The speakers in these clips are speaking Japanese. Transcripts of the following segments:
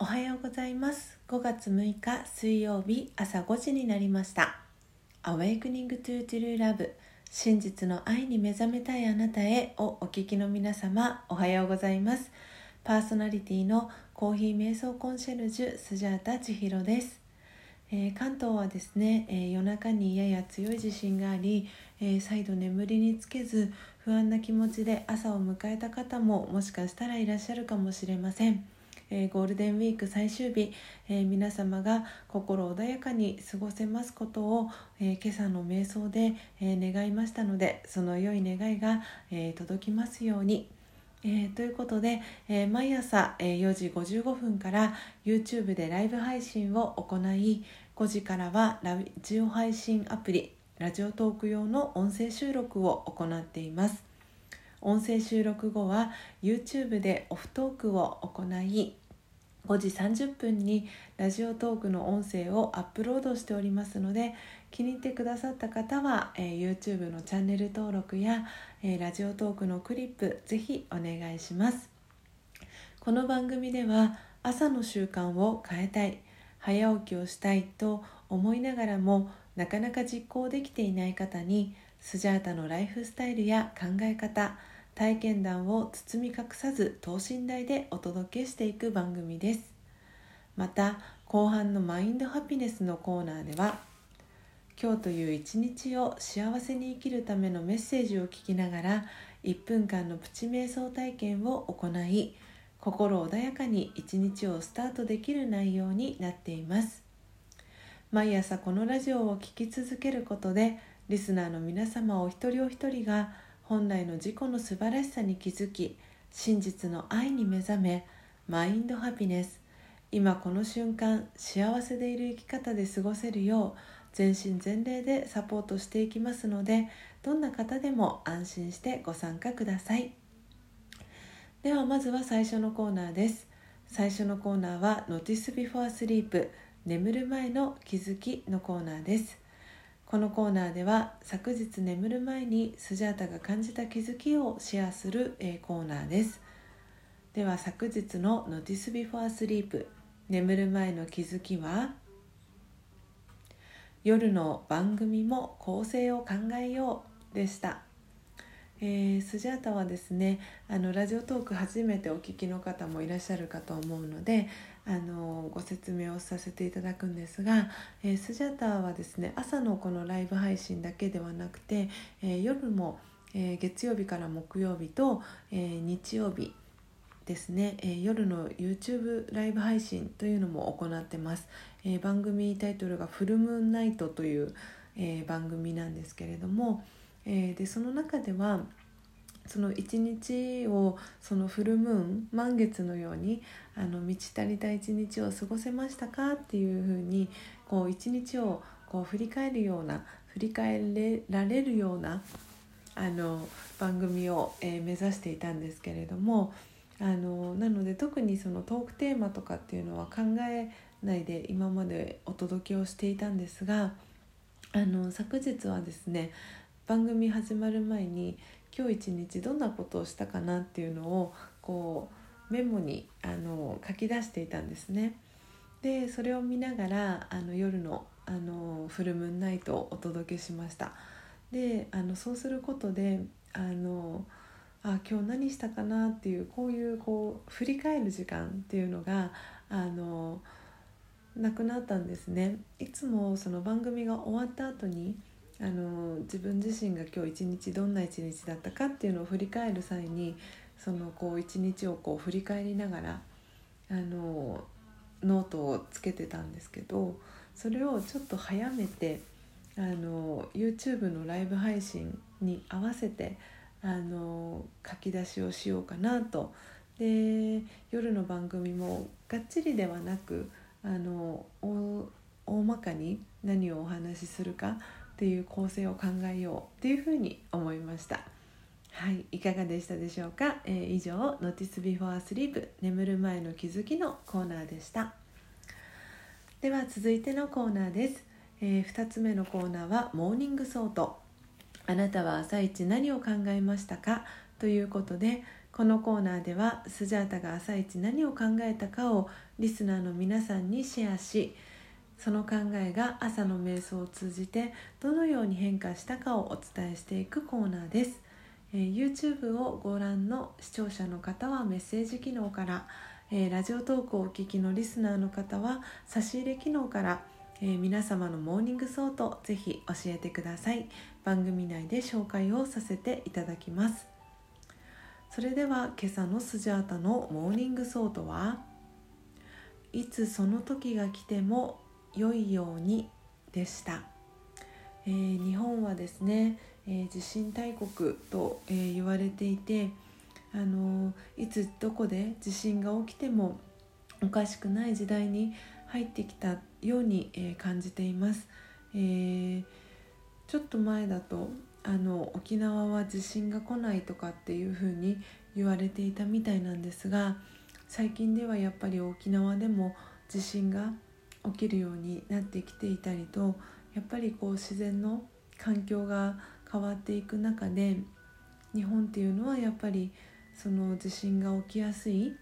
おはようございます。5月6日水曜日朝5時になりました。Awakening to True Love 真実の愛に目覚めたいあなたへをお聞きの皆様おはようございます。パーソナリティのコーヒー瞑想コンシェルジュスジャータ千尋です、えー、関東はですね、えー、夜中にやや強い地震があり、えー、再度眠りにつけず不安な気持ちで朝を迎えた方ももしかしたらいらっしゃるかもしれません。えー、ゴールデンウィーク最終日、えー、皆様が心穏やかに過ごせますことを、えー、今朝の瞑想で、え願いましたのでその良い願いが、え届きますように。えー、ということで、えー、毎朝、えー、4時55分から YouTube でライブ配信を行い5時からはラジオ配信アプリラジオトーク用の音声収録を行っています音声収録後は YouTube でオフトークを行い5時30分にラジオトークの音声をアップロードしておりますので気に入ってくださった方は、えー、YouTube のチャンネル登録や、えー、ラジオトークのクリップぜひお願いします。この番組では朝の習慣を変えたい早起きをしたいと思いながらもなかなか実行できていない方にスジャータのライフスタイルや考え方体験談を包み隠さず等身大でお届けしていく番組です。また後半のマインドハピネスのコーナーでは今日という一日を幸せに生きるためのメッセージを聞きながら1分間のプチ瞑想体験を行い心穏やかに一日をスタートできる内容になっています。毎朝このラジオを聴き続けることでリスナーの皆様お一人お一人が本来の自己の素晴らしさに気づき真実の愛に目覚めマインドハピネス。今この瞬間幸せでいる生き方で過ごせるよう全身全霊でサポートしていきますのでどんな方でも安心してご参加ください。ではまずは最初のコーナーです。最初のコーナーは Notice Before Sleep 眠る前の気づきのコーナーです。このコーナーでは昨日眠る前にスジャータが感じた気づきをシェアする、えコーナーです。では昨日の Notice Before Sleep 眠る前の気づきは夜の番組も構成を考えようでした。えー、スジャータはですねあのラジオトーク初めてお聞きの方もいらっしゃるかと思うのであのご説明をさせていただくんですが、えー、スジャータはですね朝のこのライブ配信だけではなくて、えー、夜も、え月曜日から木曜日と、え日曜日ですね、え、夜の YouTube ライブ配信というのも行ってます、え、番組タイトルが「フルムーンナイト」という、え、番組なんですけれども、え、でその中ではその一日をそのフルムーン満月のようにあの満ち足りた一日を過ごせましたかっていうふうにこう一日をこう振り返るような振り返られるようなあの番組を、えー、目指していたんですけれどもあのなので特にそのトークテーマとかっていうのは考えないで今までお届けをしていたんですがあの昨日はですね番組始まる前に今日一日どんなことをしたかなっていうのをこうメモにあの書き出していたんですね。でそれを見ながらあの夜のあのフルムーンナイトをお届けしました。であのそうすることであのあ今日何したかなっていうこういうこう振り返る時間っていうのがあのなくなったんですねいつもその番組が終わった後にあの自分自身が今日一日どんな一日だったかっていうのを振り返る際にそのこう一日をこう振り返りながらあのノートをつけてたんですけどそれをちょっと早めてあの YouTube のライブ配信に合わせてあの書き出しをしようかなと。で夜の番組もがっちりではなくあの大まかに何をお話しするかっていう構成を考えようっていうふうに思いました。はいいかがでしたでしょうか、えー、以上「Notice Before Sleep 眠る前の気づき」のコーナーでした。では続いてのコーナーです、えー、2つ目のコーナーは「 Morning Thought」あなたは朝一何を考えましたか？ということでこのコーナーではスジャータが朝一何を考えたかをリスナーの皆さんにシェアしその考えが朝の瞑想を通じてどのように変化したかをお伝えしていくコーナーです、えー、YouTube をご覧の視聴者の方はメッセージ機能からえー、ラジオトークをお聞きのリスナーの方は差し入れ機能から、えー、皆様の Morning Thought ぜひ教えてください。番組内で紹介をさせていただきます。それでは今朝のスジャータの Morning Thought はいつその時が来ても良いようにでした、えー、日本はですね、え地震大国と、え言われていてあのいつどこで地震が起きてもおかしくない時代に入ってきたように、えー、感じています、えー、ちょっと前だとあの沖縄は地震が来ないとかっていうふうに言われていたみたいなんですが最近ではやっぱり沖縄でも地震が起きるようになってきていたりとやっぱりこう自然の環境が変わっていく中で日本っていうのはやっぱりその地震が起きやすい、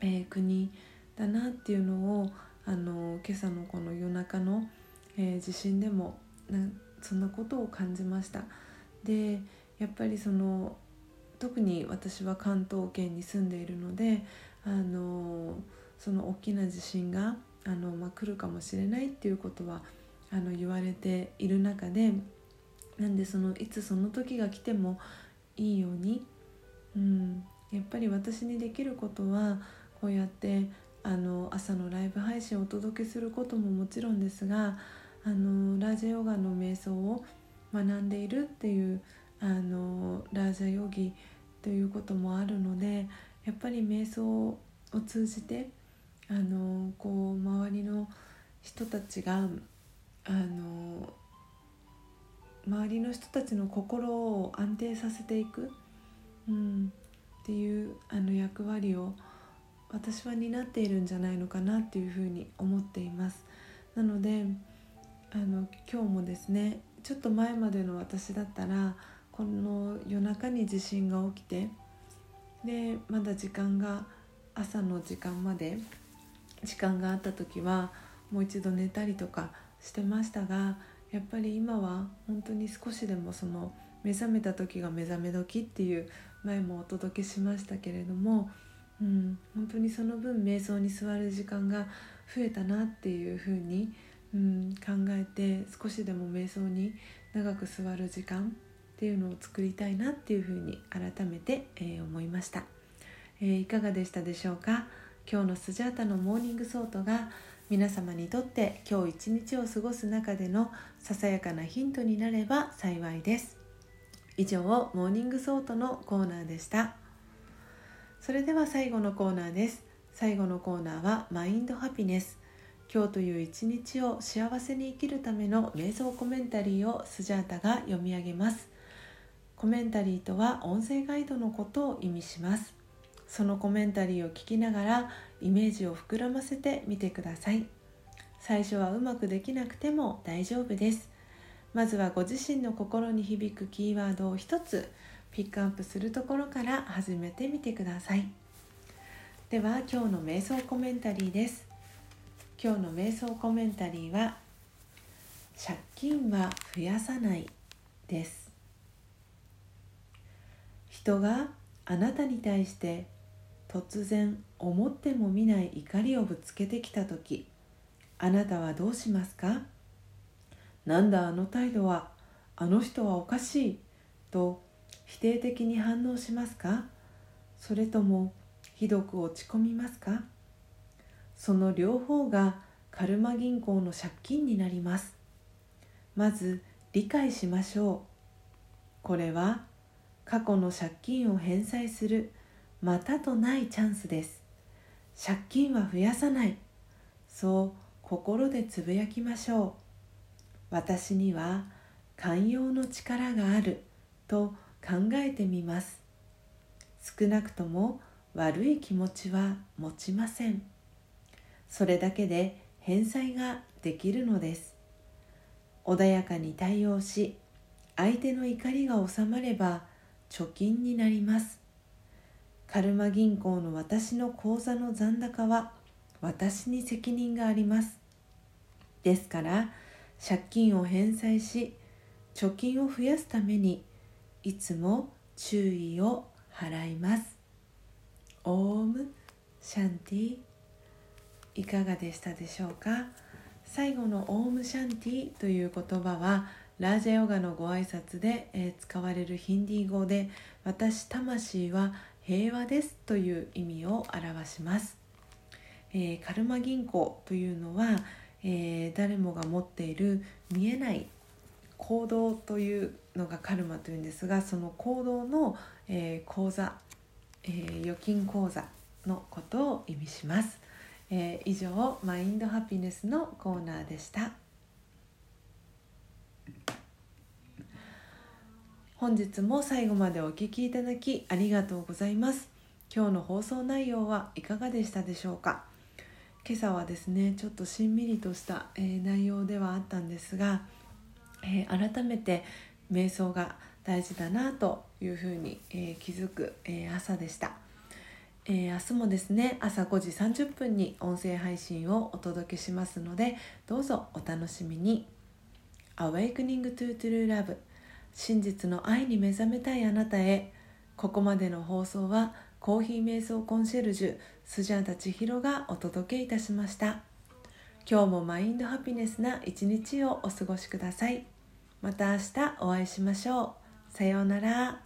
えー、国だなっていうのをあの今朝のこの夜中の、えー、地震でもなそんなことを感じました。でやっぱりその特に私は関東圏に住んでいるのであのその大きな地震があの、まあ、来るかもしれないっていうことはあの言われている中でなんでそのいつその時が来てもいいようにうん、やっぱり私にできることはこうやってあの朝のライブ配信をお届けすることももちろんですがあのラージャヨガの瞑想を学んでいるっていうあのラージャヨギということもあるのでやっぱり瞑想を通じてあのこう周りの人たちがあの周りの人たちの心を安定させていく。うん、っていうあの役割を私は担っているんじゃないのかなっていうふうに思っていますなのであの今日もですねちょっと前までの私だったらこの夜中に地震が起きてでまだ時間が朝の時間まで時間があった時はもう一度寝たりとかしてましたがやっぱり今は本当に少しでもその目覚めた時が目覚め時っていう前もお届けしましたけれども、うん、本当にその分瞑想に座る時間が増えたなっていうふうに、うん、考えて少しでも瞑想に長く座る時間っていうのを作りたいなっていうふうに改めて、えー、思いました、えー、いかがでしたでしょうか？今日のスジャータの Morning Thought が皆様にとって今日一日を過ごす中でのささやかなヒントになれば幸いです。以上 Morning Thought のコーナーでした。それでは最後のコーナーです。最後のコーナーは Mind Happiness。今日という一日を幸せに生きるための瞑想コメンタリーをスジャータが読み上げます。コメンタリーとは音声ガイドのことを意味します。そのコメンタリーを聞きながらイメージを膨らませてみてください。最初はうまくできなくても大丈夫です。まずはご自身の心に響くキーワードを一つピックアップするところから始めてみてください。では今日の瞑想コメンタリーです。今日の瞑想コメンタリーは借金は増やさないです。人があなたに対して突然思ってもみない怒りをぶつけてきた時あなたはどうしますかなんだあの態度は？あの人はおかしいと否定的に反応しますかそれともひどく落ち込みますかその両方がカルマ銀行の借金になりますまず理解しましょうこれは過去の借金を返済するまたとないチャンスです。借金は増やさない。そう心でつぶやきましょう。私には寛容の力がある。と考えてみます。少なくとも悪い気持ちは持ちません。それだけで返済ができるのです。穏やかに対応し相手の怒りが収まれば貯金になります。カルマ銀行の私の口座の残高は私に責任があります。ですから借金を返済し貯金を増やすためにいつも注意を払います。オームシャンティいかがでしたでしょうか？最後のオームシャンティという言葉はラージャヨガのご挨拶で、え、使われるヒンディー語で私魂は平和ですという意味を表します、えー、カルマ銀行というのは、えー、誰もが持っている見えない行動というのがカルマというんですがその行動の、えー、口座、えー、預金口座のことを意味します、えー、以上マインドハピネスのコーナーでした。本日も最後までお聴きいただきありがとうございます。今日の放送内容はいかがでしたでしょうか？今朝はですねちょっとしんみりとした、えー、内容ではあったんですが、えー、改めて瞑想が大事だなというふうに、えー、気づく、え朝でした、え明日もですね朝5時30分に音声配信をお届けしますのでどうぞお楽しみに。Awakening to True Love 真実の愛に目覚めたいあなたへ。ここまでの放送はコーヒー瞑想コンシェルジュスジャータ千尋がお届けいたしました。今日もマインドハピネスな一日をお過ごしください。また明日お会いしましょう。さようなら。